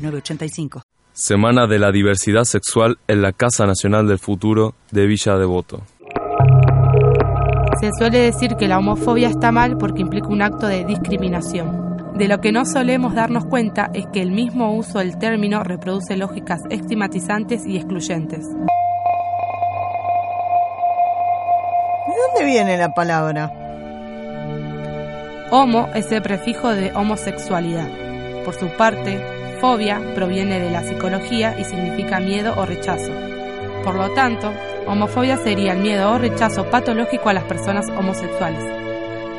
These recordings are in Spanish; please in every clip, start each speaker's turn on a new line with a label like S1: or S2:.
S1: 906985.
S2: Semana de la Diversidad Sexual en la Casa Nacional del Futuro de Villa Devoto.
S3: Se suele decir que la homofobia está mal porque implica un acto de discriminación. De lo que no solemos darnos cuenta es que el mismo uso del término reproduce lógicas estigmatizantes y excluyentes.
S4: ¿De dónde viene la palabra?
S3: Homo es el prefijo de homosexualidad. Por su parte, fobia proviene de la psicología y significa miedo o rechazo. Por lo tanto, homofobia sería el miedo o rechazo patológico a las personas homosexuales.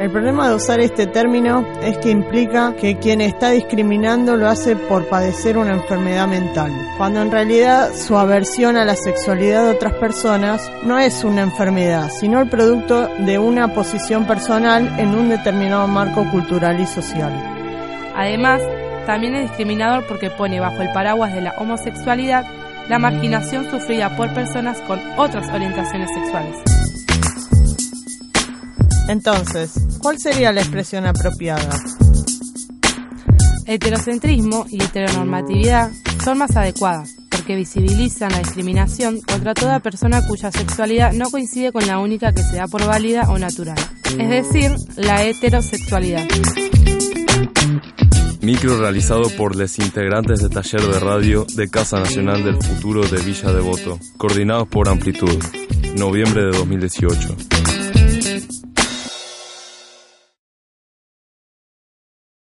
S4: El problema de usar este término es que implica que quien está discriminando lo hace por padecer una enfermedad mental, cuando en realidad su aversión a la sexualidad de otras personas no es una enfermedad, sino el producto de una posición personal en un determinado marco cultural y social.
S3: Además, también es discriminador porque pone bajo el paraguas de la homosexualidad la marginación sufrida por personas con otras orientaciones sexuales.
S4: Entonces, ¿cuál sería la expresión apropiada?
S3: Heterocentrismo y heteronormatividad son más adecuadas porque visibilizan la discriminación contra toda persona cuya sexualidad no coincide con la única que se da por válida o natural, es decir, la heterosexualidad.
S2: Micro realizado por los integrantes de taller de radio de Casa Nacional del Futuro de Villa Devoto, coordinados por Amplitud, noviembre de 2018.